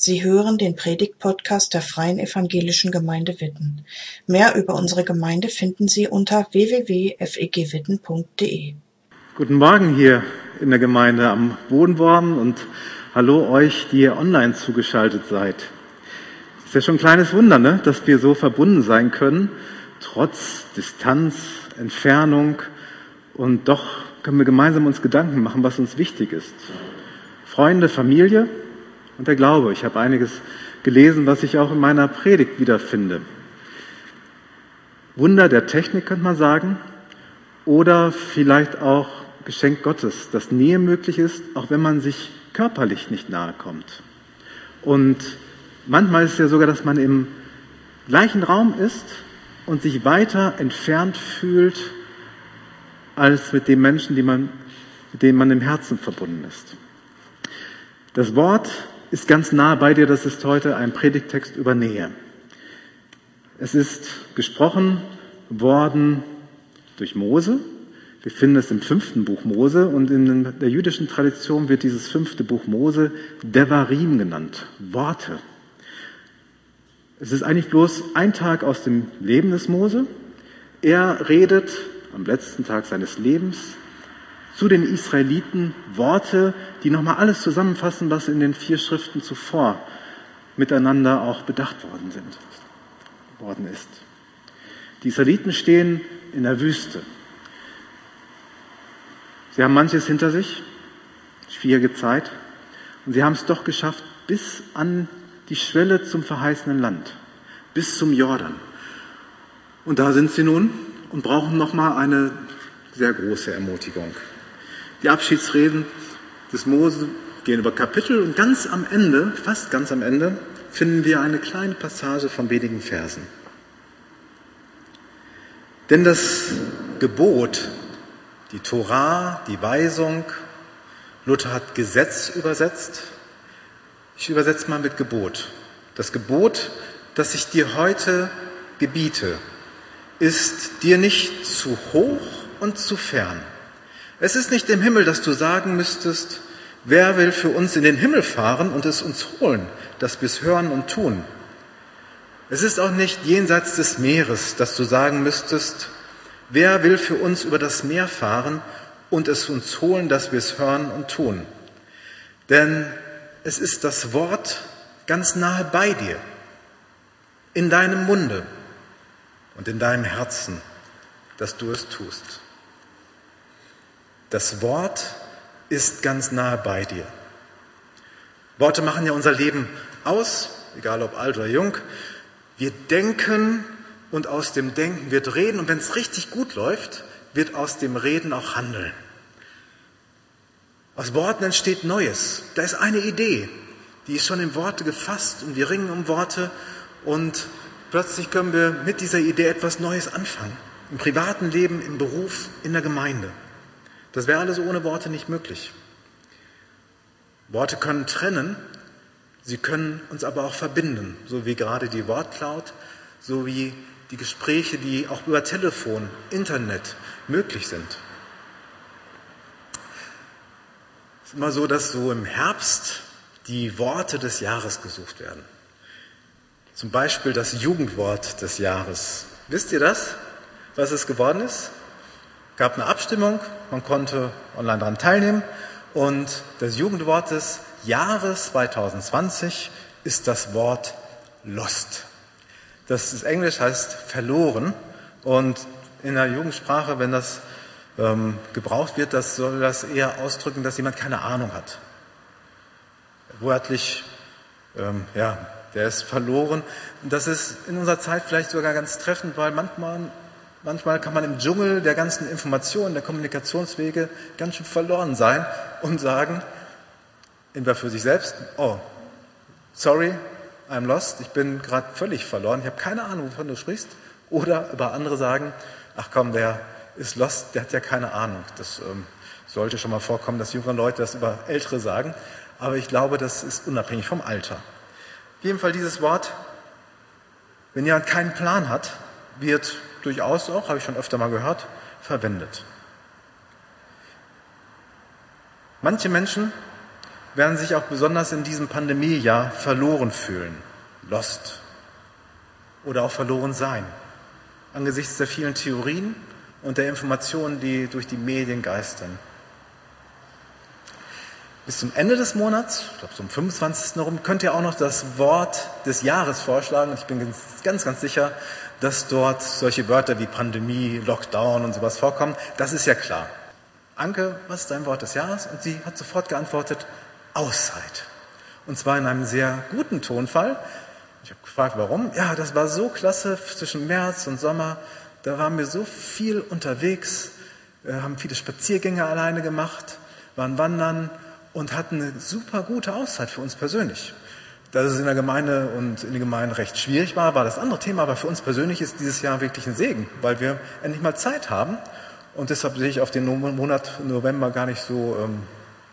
Sie hören den Predigt-Podcast der Freien Evangelischen Gemeinde Witten. Mehr über unsere Gemeinde finden Sie unter www.fegwitten.de. Guten Morgen hier in der Gemeinde am Bodenworm und hallo euch, die ihr online zugeschaltet seid. Ist ja schon ein kleines Wunder, ne? dass wir so verbunden sein können, trotz Distanz, Entfernung und doch können wir gemeinsam uns Gedanken machen, was uns wichtig ist. Freunde, Familie, und der Glaube. Ich habe einiges gelesen, was ich auch in meiner Predigt wiederfinde. Wunder der Technik könnte man sagen oder vielleicht auch Geschenk Gottes, dass Nähe möglich ist, auch wenn man sich körperlich nicht nahe kommt. Und manchmal ist es ja sogar, dass man im gleichen Raum ist und sich weiter entfernt fühlt als mit den Menschen, die man, mit denen man im Herzen verbunden ist. Das Wort ist ganz nah bei dir. Das ist heute ein Predigtext über Nähe. Es ist gesprochen worden durch Mose. Wir finden es im fünften Buch Mose und in der jüdischen Tradition wird dieses fünfte Buch Mose Devarim genannt. Worte. Es ist eigentlich bloß ein Tag aus dem Leben des Mose. Er redet am letzten Tag seines Lebens zu den Israeliten Worte, die nochmal alles zusammenfassen, was in den vier Schriften zuvor miteinander auch bedacht worden sind, worden ist. Die Israeliten stehen in der Wüste. Sie haben manches hinter sich, schwierige Zeit, und sie haben es doch geschafft bis an die Schwelle zum verheißenen Land, bis zum Jordan. Und da sind sie nun und brauchen nochmal eine sehr große Ermutigung. Die Abschiedsreden des Mose gehen über Kapitel und ganz am Ende, fast ganz am Ende, finden wir eine kleine Passage von wenigen Versen. Denn das Gebot, die Torah, die Weisung, Luther hat Gesetz übersetzt. Ich übersetze mal mit Gebot. Das Gebot, das ich dir heute gebiete, ist dir nicht zu hoch und zu fern es ist nicht im Himmel, dass du sagen müsstest, wer will für uns in den Himmel fahren und es uns holen, dass wir es hören und tun. Es ist auch nicht jenseits des Meeres, dass du sagen müsstest, wer will für uns über das Meer fahren und es uns holen, dass wir es hören und tun. Denn es ist das Wort ganz nahe bei dir, in deinem Munde und in deinem Herzen, dass du es tust. Das Wort ist ganz nahe bei dir. Worte machen ja unser Leben aus, egal ob alt oder jung. Wir denken und aus dem Denken wird Reden und wenn es richtig gut läuft, wird aus dem Reden auch Handeln. Aus Worten entsteht Neues. Da ist eine Idee, die ist schon in Worte gefasst und wir ringen um Worte und plötzlich können wir mit dieser Idee etwas Neues anfangen. Im privaten Leben, im Beruf, in der Gemeinde. Das wäre alles ohne Worte nicht möglich. Worte können trennen, sie können uns aber auch verbinden, so wie gerade die Wortcloud, so wie die Gespräche, die auch über Telefon, Internet möglich sind. Es ist immer so, dass so im Herbst die Worte des Jahres gesucht werden. Zum Beispiel das Jugendwort des Jahres. Wisst ihr das, was es geworden ist? Gab eine Abstimmung, man konnte online daran teilnehmen und das Jugendwort des Jahres 2020 ist das Wort lost. Das ist Englisch heißt verloren und in der Jugendsprache, wenn das ähm, gebraucht wird, das soll das eher ausdrücken, dass jemand keine Ahnung hat. Wörtlich, ähm, ja, der ist verloren. Und das ist in unserer Zeit vielleicht sogar ganz treffend, weil manchmal Manchmal kann man im Dschungel der ganzen Informationen, der Kommunikationswege ganz schön verloren sein und sagen, entweder für sich selbst, oh, sorry, I'm lost, ich bin gerade völlig verloren, ich habe keine Ahnung, wovon du sprichst. Oder über andere sagen, ach komm, der ist lost, der hat ja keine Ahnung. Das ähm, sollte schon mal vorkommen, dass junge Leute das über Ältere sagen. Aber ich glaube, das ist unabhängig vom Alter. Auf jeden Fall dieses Wort, wenn jemand keinen Plan hat, wird durchaus auch, habe ich schon öfter mal gehört, verwendet. Manche Menschen werden sich auch besonders in diesem Pandemiejahr verloren fühlen, lost oder auch verloren sein, angesichts der vielen Theorien und der Informationen, die durch die Medien geistern. Bis zum Ende des Monats, ich glaube zum 25. herum, könnt ihr auch noch das Wort des Jahres vorschlagen. Und ich bin ganz, ganz sicher, dass dort solche Wörter wie Pandemie, Lockdown und sowas vorkommen. Das ist ja klar. Anke, was ist dein Wort des Jahres? Und sie hat sofort geantwortet, Auszeit. Und zwar in einem sehr guten Tonfall. Ich habe gefragt, warum. Ja, das war so klasse zwischen März und Sommer. Da waren wir so viel unterwegs, haben viele Spaziergänge alleine gemacht, waren wandern und hatten eine super gute Auszeit für uns persönlich. Dass es in der Gemeinde und in den Gemeinden recht schwierig war, war das andere Thema, aber für uns persönlich ist dieses Jahr wirklich ein Segen, weil wir endlich mal Zeit haben und deshalb sehe ich auf den Monat November gar nicht so, ähm,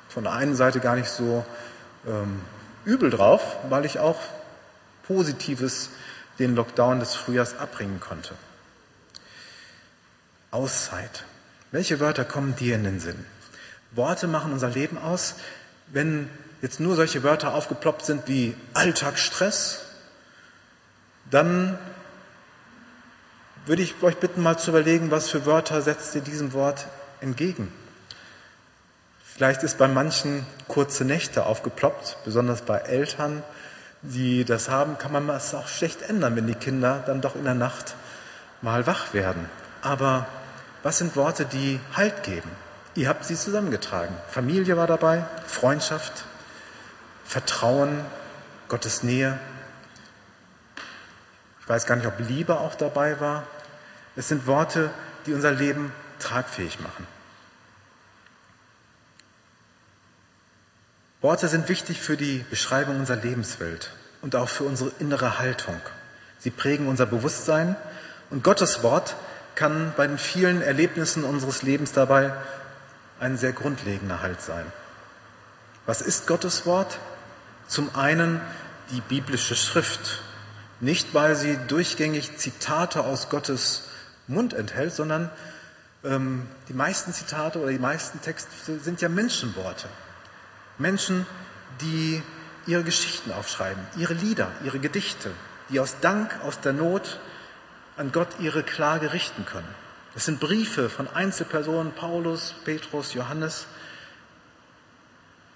von der einen Seite gar nicht so ähm, übel drauf, weil ich auch Positives den Lockdown des Frühjahrs abbringen konnte. Auszeit. Welche Wörter kommen dir in den Sinn? Worte machen unser Leben aus. Wenn jetzt nur solche Wörter aufgeploppt sind wie Alltagsstress, dann würde ich euch bitten, mal zu überlegen, was für Wörter setzt ihr diesem Wort entgegen. Vielleicht ist bei manchen kurze Nächte aufgeploppt, besonders bei Eltern, die das haben, kann man es auch schlecht ändern, wenn die Kinder dann doch in der Nacht mal wach werden. Aber was sind Worte, die Halt geben? Ihr habt sie zusammengetragen. Familie war dabei, Freundschaft, Vertrauen, Gottes Nähe. Ich weiß gar nicht, ob Liebe auch dabei war. Es sind Worte, die unser Leben tragfähig machen. Worte sind wichtig für die Beschreibung unserer Lebenswelt und auch für unsere innere Haltung. Sie prägen unser Bewusstsein und Gottes Wort kann bei den vielen Erlebnissen unseres Lebens dabei ein sehr grundlegender Halt sein. Was ist Gottes Wort? Zum einen die biblische Schrift. Nicht, weil sie durchgängig Zitate aus Gottes Mund enthält, sondern ähm, die meisten Zitate oder die meisten Texte sind ja Menschenworte. Menschen, die ihre Geschichten aufschreiben, ihre Lieder, ihre Gedichte, die aus Dank, aus der Not an Gott ihre Klage richten können. Es sind Briefe von Einzelpersonen, Paulus, Petrus, Johannes,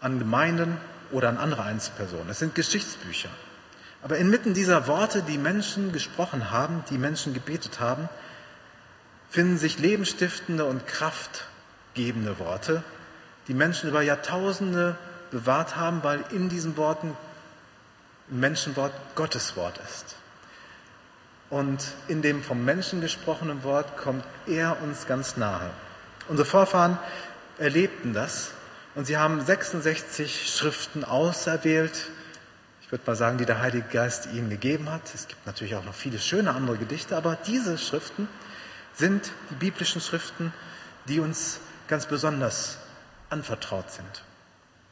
an Gemeinden oder an andere Einzelpersonen. Es sind Geschichtsbücher. Aber inmitten dieser Worte, die Menschen gesprochen haben, die Menschen gebetet haben, finden sich lebensstiftende und kraftgebende Worte, die Menschen über Jahrtausende bewahrt haben, weil in diesen Worten Menschenwort Gottes Wort ist. Und in dem vom Menschen gesprochenen Wort kommt er uns ganz nahe. Unsere Vorfahren erlebten das und sie haben 66 Schriften auserwählt, ich würde mal sagen, die der Heilige Geist ihnen gegeben hat. Es gibt natürlich auch noch viele schöne andere Gedichte, aber diese Schriften sind die biblischen Schriften, die uns ganz besonders anvertraut sind.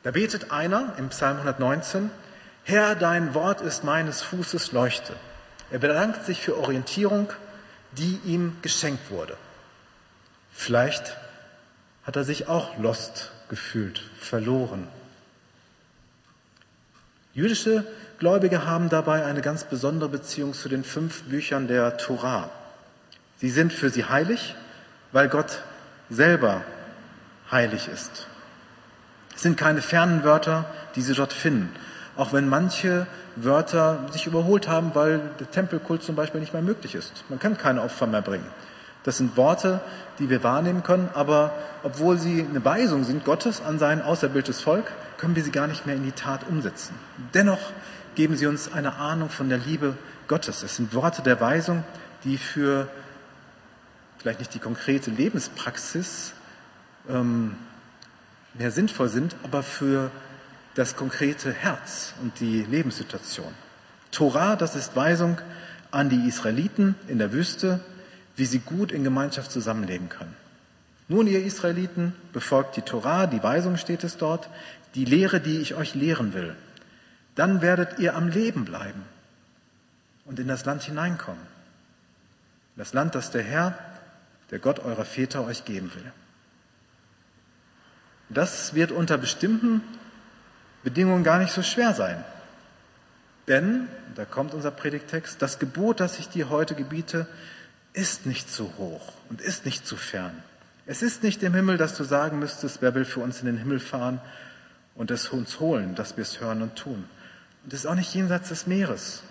Da betet einer im Psalm 119, Herr, dein Wort ist meines Fußes Leuchte. Er bedankt sich für Orientierung, die ihm geschenkt wurde. Vielleicht hat er sich auch lost gefühlt, verloren. Jüdische Gläubige haben dabei eine ganz besondere Beziehung zu den fünf Büchern der Torah. Sie sind für sie heilig, weil Gott selber heilig ist. Es sind keine fernen Wörter, die sie dort finden, auch wenn manche Wörter sich überholt haben, weil der Tempelkult zum Beispiel nicht mehr möglich ist. Man kann keine Opfer mehr bringen. Das sind Worte, die wir wahrnehmen können, aber obwohl sie eine Weisung sind Gottes an sein auserwähltes Volk, können wir sie gar nicht mehr in die Tat umsetzen. Dennoch geben sie uns eine Ahnung von der Liebe Gottes. Es sind Worte der Weisung, die für vielleicht nicht die konkrete Lebenspraxis ähm, mehr sinnvoll sind, aber für das konkrete Herz und die Lebenssituation. Torah, das ist Weisung an die Israeliten in der Wüste, wie sie gut in Gemeinschaft zusammenleben können. Nun, ihr Israeliten, befolgt die Torah, die Weisung steht es dort, die Lehre, die ich euch lehren will. Dann werdet ihr am Leben bleiben und in das Land hineinkommen. Das Land, das der Herr, der Gott eurer Väter euch geben will. Das wird unter bestimmten Bedingungen gar nicht so schwer sein. Denn, da kommt unser Predigtext, das Gebot, das ich dir heute gebiete, ist nicht zu hoch und ist nicht zu fern. Es ist nicht im Himmel, dass du sagen müsstest, wer will für uns in den Himmel fahren und es uns holen, dass wir es hören und tun. Und es ist auch nicht jenseits des Meeres.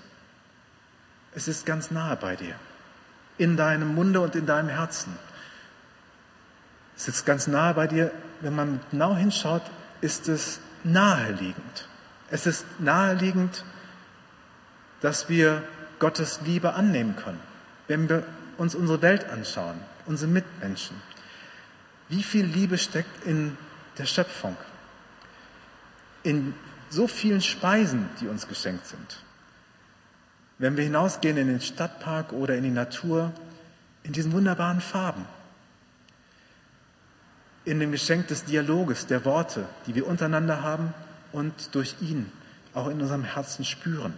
Es ist ganz nahe bei dir, in deinem Munde und in deinem Herzen. Es ist ganz nahe bei dir, wenn man genau hinschaut, ist es naheliegend. Es ist naheliegend, dass wir Gottes Liebe annehmen können, wenn wir uns unsere Welt anschauen, unsere Mitmenschen. Wie viel Liebe steckt in der Schöpfung, in so vielen Speisen, die uns geschenkt sind. Wenn wir hinausgehen in den Stadtpark oder in die Natur, in diesen wunderbaren Farben, in dem Geschenk des Dialoges, der Worte, die wir untereinander haben und durch ihn auch in unserem Herzen spüren.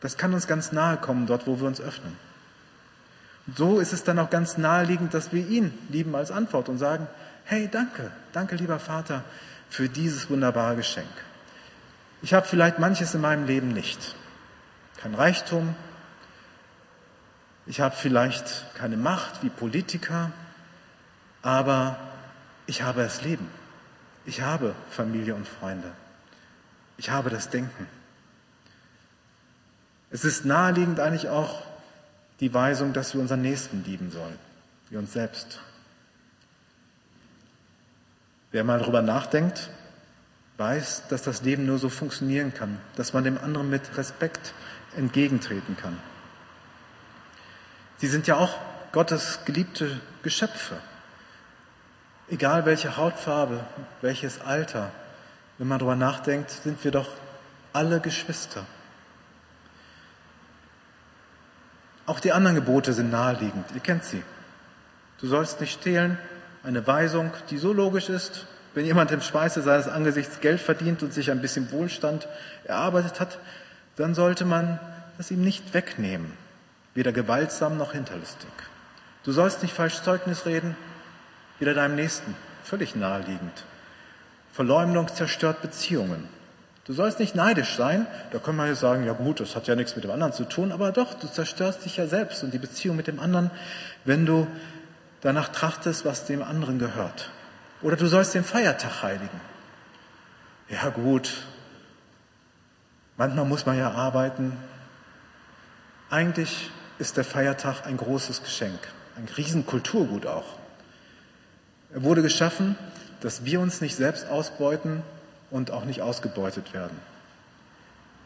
Das kann uns ganz nahe kommen, dort, wo wir uns öffnen. So ist es dann auch ganz naheliegend, dass wir ihn lieben als Antwort und sagen, hey, danke, danke, lieber Vater, für dieses wunderbare Geschenk. Ich habe vielleicht manches in meinem Leben nicht. Kein Reichtum, ich habe vielleicht keine Macht wie Politiker, aber ich habe das Leben. Ich habe Familie und Freunde. Ich habe das Denken. Es ist naheliegend eigentlich auch die Weisung, dass wir unseren Nächsten lieben sollen, wie uns selbst. Wer mal darüber nachdenkt, weiß, dass das Leben nur so funktionieren kann, dass man dem anderen mit Respekt entgegentreten kann. Sie sind ja auch Gottes geliebte Geschöpfe. Egal welche Hautfarbe, welches Alter, wenn man darüber nachdenkt, sind wir doch alle Geschwister. Auch die anderen Gebote sind naheliegend. Ihr kennt sie. Du sollst nicht stehlen. Eine Weisung, die so logisch ist, wenn jemand im Schweiße seines Angesichts Geld verdient und sich ein bisschen Wohlstand erarbeitet hat, dann sollte man das ihm nicht wegnehmen, weder gewaltsam noch hinterlistig. Du sollst nicht falsch Zeugnis reden, weder deinem Nächsten, völlig naheliegend. Verleumdung zerstört Beziehungen. Du sollst nicht neidisch sein. Da können wir ja sagen, ja gut, das hat ja nichts mit dem anderen zu tun, aber doch, du zerstörst dich ja selbst und die Beziehung mit dem anderen, wenn du danach trachtest, was dem anderen gehört. Oder du sollst den Feiertag heiligen. Ja gut, manchmal muss man ja arbeiten. Eigentlich ist der Feiertag ein großes Geschenk, ein Riesenkulturgut auch. Er wurde geschaffen, dass wir uns nicht selbst ausbeuten, und auch nicht ausgebeutet werden.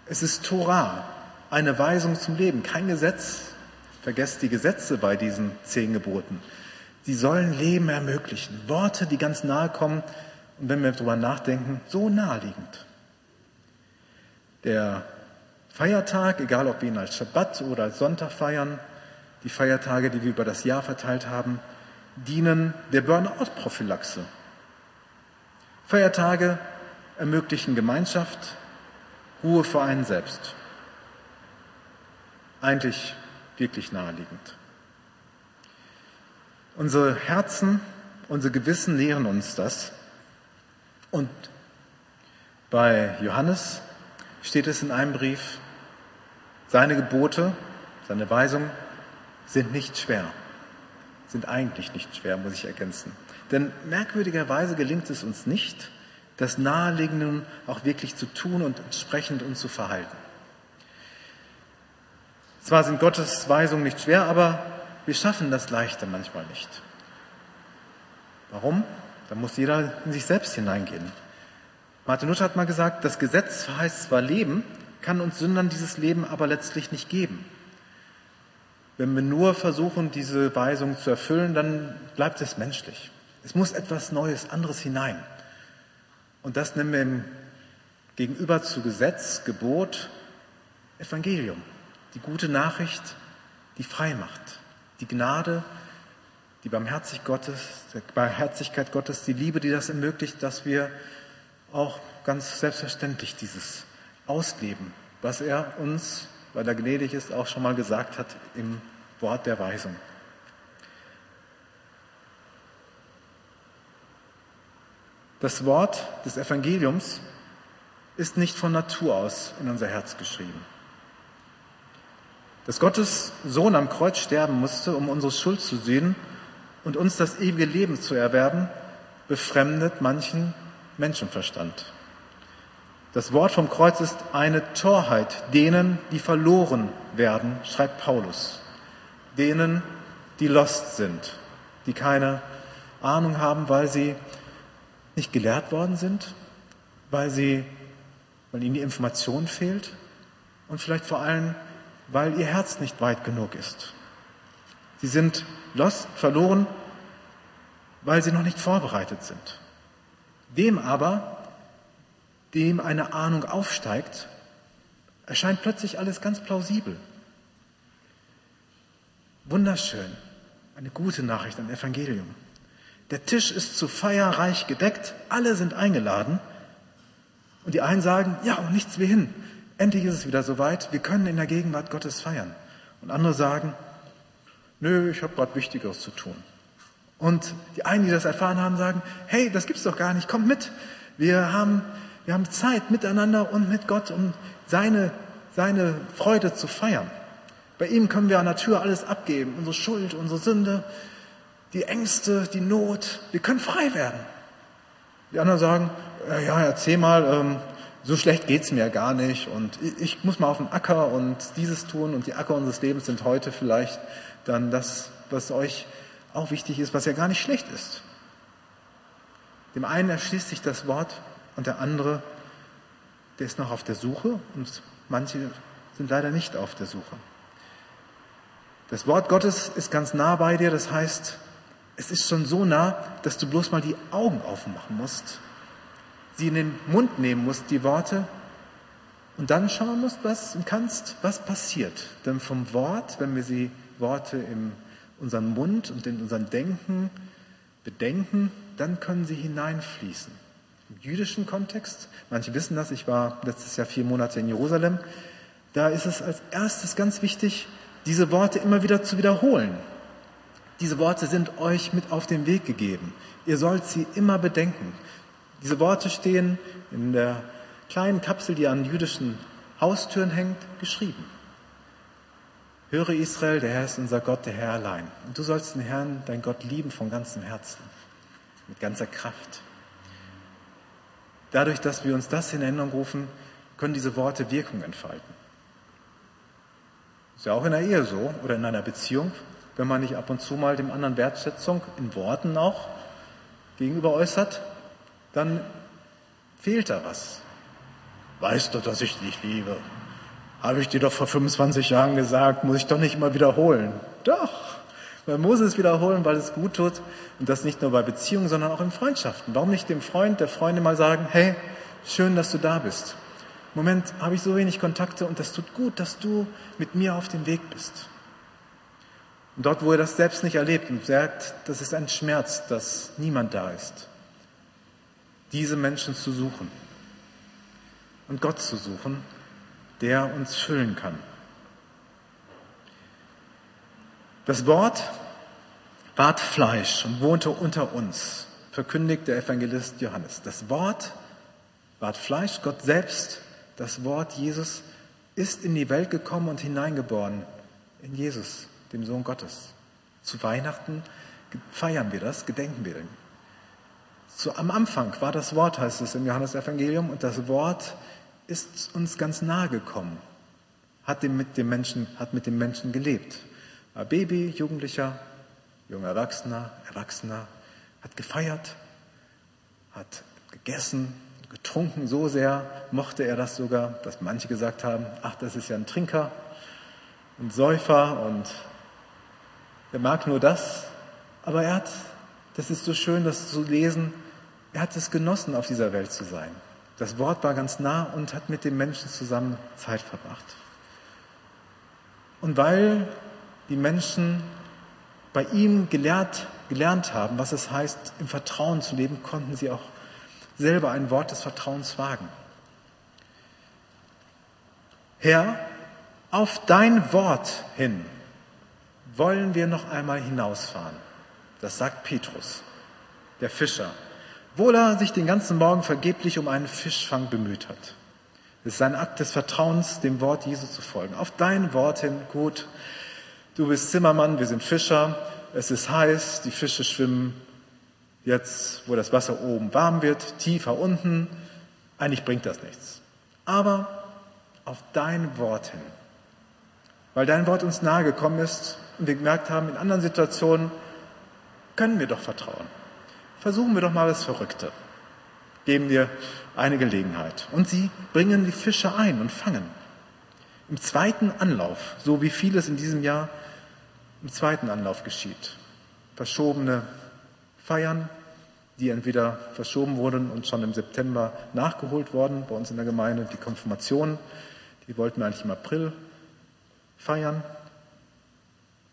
Es ist Torah, eine Weisung zum Leben, kein Gesetz. Vergesst die Gesetze bei diesen zehn Geboten. Sie sollen Leben ermöglichen. Worte, die ganz nahe kommen und wenn wir darüber nachdenken, so naheliegend. Der Feiertag, egal ob wir ihn als Schabbat oder als Sonntag feiern, die Feiertage, die wir über das Jahr verteilt haben, dienen der Burnout-Prophylaxe. Feiertage ermöglichen Gemeinschaft, Ruhe für einen selbst. Eigentlich wirklich naheliegend. Unsere Herzen, unsere Gewissen lehren uns das. Und bei Johannes steht es in einem Brief, seine Gebote, seine Weisungen sind nicht schwer, sind eigentlich nicht schwer, muss ich ergänzen. Denn merkwürdigerweise gelingt es uns nicht, das Naheliegende auch wirklich zu tun und entsprechend uns zu verhalten. Zwar sind Gottes Weisungen nicht schwer, aber wir schaffen das Leichte manchmal nicht. Warum? Da muss jeder in sich selbst hineingehen. Martin Luther hat mal gesagt, das Gesetz verheißt zwar Leben, kann uns Sündern dieses Leben aber letztlich nicht geben. Wenn wir nur versuchen, diese Weisung zu erfüllen, dann bleibt es menschlich. Es muss etwas Neues, anderes hinein. Und das nennen wir im Gegenüber zu Gesetz, Gebot, Evangelium. Die gute Nachricht, die frei macht. Die Gnade, die Barmherzigkeit Gottes, die Barmherzigkeit Gottes, die Liebe, die das ermöglicht, dass wir auch ganz selbstverständlich dieses ausleben, was er uns, weil er gnädig ist, auch schon mal gesagt hat im Wort der Weisung. Das Wort des Evangeliums ist nicht von Natur aus in unser Herz geschrieben. Dass Gottes Sohn am Kreuz sterben musste, um unsere Schuld zu sehen und uns das ewige Leben zu erwerben, befremdet manchen Menschenverstand. Das Wort vom Kreuz ist eine Torheit denen, die verloren werden, schreibt Paulus. Denen, die lost sind, die keine Ahnung haben, weil sie nicht gelehrt worden sind, weil sie, weil ihnen die Information fehlt und vielleicht vor allem, weil ihr Herz nicht weit genug ist. Sie sind lost, verloren, weil sie noch nicht vorbereitet sind. Dem aber, dem eine Ahnung aufsteigt, erscheint plötzlich alles ganz plausibel. Wunderschön. Eine gute Nachricht, ein Evangelium. Der Tisch ist zu feierreich gedeckt, alle sind eingeladen. Und die einen sagen, ja, und nichts wie hin. Endlich ist es wieder soweit, wir können in der Gegenwart Gottes feiern. Und andere sagen, nö, ich habe gerade Wichtigeres zu tun. Und die einen, die das erfahren haben, sagen, hey, das gibt's doch gar nicht, kommt mit. Wir haben, wir haben Zeit miteinander und mit Gott, um seine, seine Freude zu feiern. Bei ihm können wir an der Tür alles abgeben, unsere Schuld, unsere Sünde, die Ängste, die Not. Wir können frei werden. Die anderen sagen, äh, ja, erzähl mal, ähm, so schlecht geht's mir gar nicht und ich muss mal auf den Acker und dieses tun und die Acker unseres Lebens sind heute vielleicht dann das, was euch auch wichtig ist, was ja gar nicht schlecht ist. Dem einen erschließt sich das Wort und der andere, der ist noch auf der Suche und manche sind leider nicht auf der Suche. Das Wort Gottes ist ganz nah bei dir, das heißt, es ist schon so nah, dass du bloß mal die Augen aufmachen musst, sie in den Mund nehmen musst, die Worte, und dann schauen musst, was kannst, was passiert. Denn vom Wort, wenn wir sie Worte in unseren Mund und in unseren Denken bedenken, dann können sie hineinfließen. Im jüdischen Kontext, manche wissen das, ich war letztes Jahr vier Monate in Jerusalem, da ist es als erstes ganz wichtig, diese Worte immer wieder zu wiederholen. Diese Worte sind euch mit auf den Weg gegeben. Ihr sollt sie immer bedenken. Diese Worte stehen in der kleinen Kapsel, die an jüdischen Haustüren hängt, geschrieben. Höre Israel, der Herr ist unser Gott, der Herr allein. Und du sollst den Herrn, dein Gott, lieben von ganzem Herzen, mit ganzer Kraft. Dadurch, dass wir uns das in Erinnerung rufen, können diese Worte Wirkung entfalten. Ist ja auch in der Ehe so oder in einer Beziehung, wenn man nicht ab und zu mal dem anderen Wertschätzung in Worten auch gegenüber äußert, dann fehlt da was. Weißt du, dass ich dich liebe? Habe ich dir doch vor 25 Jahren gesagt, muss ich doch nicht immer wiederholen. Doch, man muss es wiederholen, weil es gut tut. Und das nicht nur bei Beziehungen, sondern auch in Freundschaften. Warum nicht dem Freund, der Freundin mal sagen, hey, schön, dass du da bist. Moment habe ich so wenig Kontakte und das tut gut, dass du mit mir auf dem Weg bist. Und dort, wo er das selbst nicht erlebt und sagt, das ist ein Schmerz, dass niemand da ist, diese Menschen zu suchen und Gott zu suchen, der uns füllen kann. Das Wort ward Fleisch und wohnte unter uns, verkündigt der Evangelist Johannes. Das Wort ward Fleisch, Gott selbst das Wort Jesus ist in die Welt gekommen und hineingeboren in Jesus, dem Sohn Gottes. Zu Weihnachten feiern wir das, gedenken wir dem. So, am Anfang war das Wort, heißt es im Johannesevangelium, und das Wort ist uns ganz nahe gekommen, hat mit dem Menschen, hat mit dem Menschen gelebt. War Baby, Jugendlicher, junger Erwachsener, Erwachsener, hat gefeiert, hat gegessen, getrunken so sehr, mochte er das sogar, dass manche gesagt haben, ach, das ist ja ein Trinker, ein Säufer und er mag nur das, aber er hat, das ist so schön, das zu lesen, er hat es genossen, auf dieser Welt zu sein. Das Wort war ganz nah und hat mit den Menschen zusammen Zeit verbracht. Und weil die Menschen bei ihm gelehrt, gelernt haben, was es heißt, im Vertrauen zu leben, konnten sie auch selber ein Wort des Vertrauens wagen. Herr, auf dein Wort hin wollen wir noch einmal hinausfahren. Das sagt Petrus, der Fischer, obwohl er sich den ganzen Morgen vergeblich um einen Fischfang bemüht hat. Es ist ein Akt des Vertrauens, dem Wort Jesu zu folgen. Auf dein Wort hin, gut, du bist Zimmermann, wir sind Fischer, es ist heiß, die Fische schwimmen jetzt, wo das Wasser oben warm wird, tiefer unten. Eigentlich bringt das nichts. Aber auf dein Wort hin. Weil dein Wort uns nahe gekommen ist und wir gemerkt haben, in anderen Situationen können wir doch vertrauen. Versuchen wir doch mal das Verrückte. Geben wir eine Gelegenheit. Und sie bringen die Fische ein und fangen. Im zweiten Anlauf, so wie vieles in diesem Jahr im zweiten Anlauf geschieht. Verschobene Feiern, die entweder verschoben wurden und schon im September nachgeholt worden bei uns in der Gemeinde. Die Konfirmation, die wollten wir eigentlich im April feiern.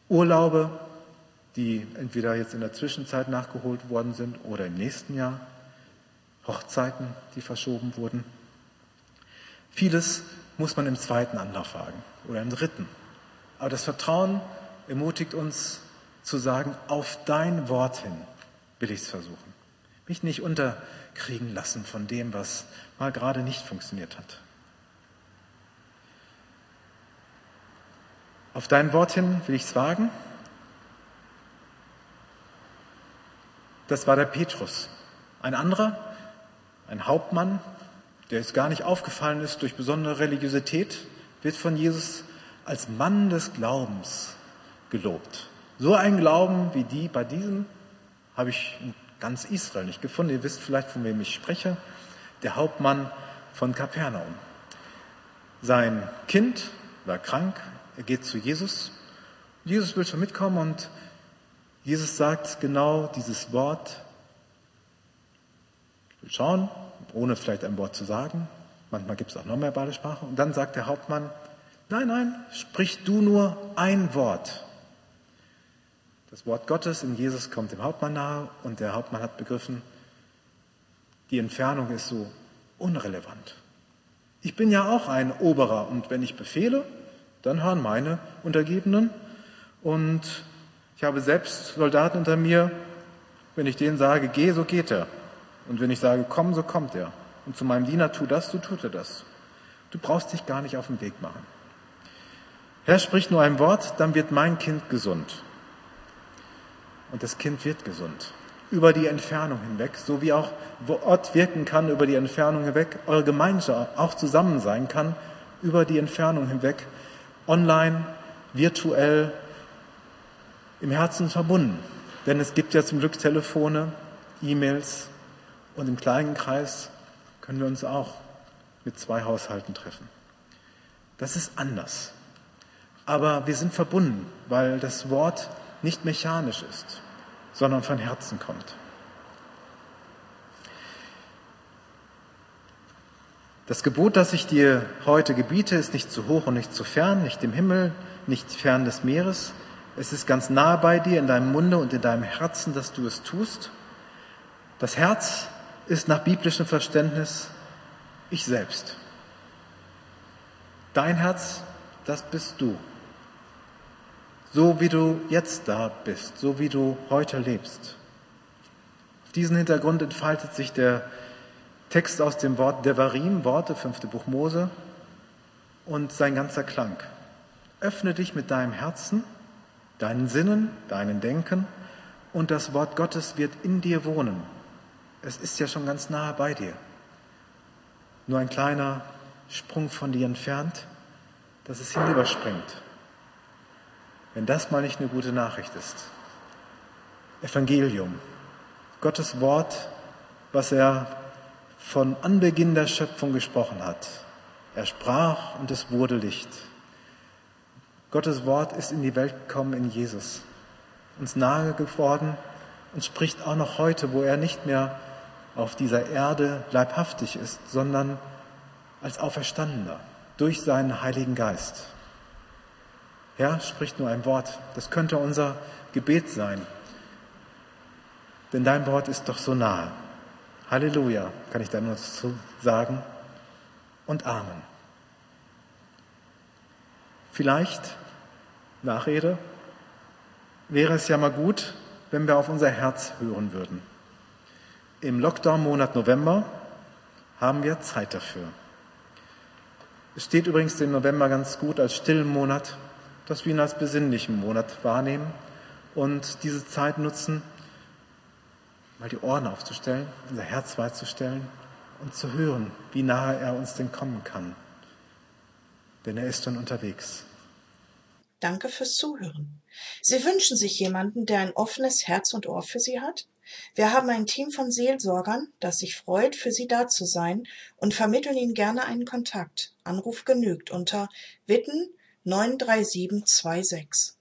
Urlaube, die entweder jetzt in der Zwischenzeit nachgeholt worden sind oder im nächsten Jahr. Hochzeiten, die verschoben wurden. Vieles muss man im zweiten Anlauf wagen oder im dritten. Aber das Vertrauen ermutigt uns zu sagen, auf dein Wort hin will ich es versuchen. Mich nicht unterkriegen lassen von dem, was mal gerade nicht funktioniert hat. Auf dein Wort hin will ich es wagen. Das war der Petrus. Ein anderer, ein Hauptmann, der es gar nicht aufgefallen ist durch besondere Religiosität, wird von Jesus als Mann des Glaubens gelobt. So ein Glauben wie die bei diesem habe ich in ganz Israel nicht gefunden. Ihr wisst vielleicht, von wem ich spreche. Der Hauptmann von Kapernaum. Sein Kind war krank, er geht zu Jesus. Jesus will schon mitkommen und Jesus sagt genau dieses Wort. Ich will schauen, ohne vielleicht ein Wort zu sagen. Manchmal gibt es auch nonverbale Sprache. Und dann sagt der Hauptmann, nein, nein, sprich du nur ein Wort. Das Wort Gottes in Jesus kommt dem Hauptmann nahe und der Hauptmann hat begriffen, die Entfernung ist so unrelevant. Ich bin ja auch ein Oberer und wenn ich befehle, dann hören meine Untergebenen. Und ich habe selbst Soldaten unter mir. Wenn ich denen sage, geh, so geht er. Und wenn ich sage, komm, so kommt er. Und zu meinem Diener, tu das, so tut er das. Du brauchst dich gar nicht auf den Weg machen. Herr spricht nur ein Wort, dann wird mein Kind gesund. Und das Kind wird gesund. Über die Entfernung hinweg, so wie auch Ort wirken kann über die Entfernung hinweg, eure Gemeinschaft auch zusammen sein kann, über die Entfernung hinweg, online, virtuell, im Herzen verbunden. Denn es gibt ja zum Glück Telefone, E-Mails und im kleinen Kreis können wir uns auch mit zwei Haushalten treffen. Das ist anders. Aber wir sind verbunden, weil das Wort nicht mechanisch ist, sondern von Herzen kommt. Das Gebot, das ich dir heute gebiete, ist nicht zu hoch und nicht zu fern, nicht im Himmel, nicht fern des Meeres. Es ist ganz nahe bei dir, in deinem Munde und in deinem Herzen, dass du es tust. Das Herz ist nach biblischem Verständnis ich selbst. Dein Herz, das bist du. So wie du jetzt da bist, so wie du heute lebst. Auf diesen Hintergrund entfaltet sich der Text aus dem Wort Devarim, Worte, fünfte Buch Mose, und sein ganzer Klang. Öffne dich mit deinem Herzen, deinen Sinnen, deinen Denken, und das Wort Gottes wird in dir wohnen. Es ist ja schon ganz nahe bei dir. Nur ein kleiner Sprung von dir entfernt, dass es hinüberspringt. Wenn das mal nicht eine gute Nachricht ist. Evangelium, Gottes Wort, was er von Anbeginn der Schöpfung gesprochen hat. Er sprach und es wurde Licht. Gottes Wort ist in die Welt gekommen in Jesus, uns nahe geworden und spricht auch noch heute, wo er nicht mehr auf dieser Erde leibhaftig ist, sondern als Auferstandener durch seinen Heiligen Geist. Herr, spricht nur ein Wort. Das könnte unser Gebet sein. Denn dein Wort ist doch so nahe. Halleluja, kann ich da nur zu sagen. Und Amen. Vielleicht, Nachrede, wäre es ja mal gut, wenn wir auf unser Herz hören würden. Im Lockdown-Monat November haben wir Zeit dafür. Es steht übrigens den November ganz gut als stillen Monat, dass wir ihn als besinnlichen Monat wahrnehmen und diese Zeit nutzen, mal die Ohren aufzustellen, unser Herz weit zu stellen und zu hören, wie nahe er uns denn kommen kann. Denn er ist dann unterwegs. Danke fürs Zuhören. Sie wünschen sich jemanden, der ein offenes Herz und Ohr für Sie hat? Wir haben ein Team von Seelsorgern, das sich freut, für Sie da zu sein und vermitteln Ihnen gerne einen Kontakt. Anruf genügt unter Witten 93726.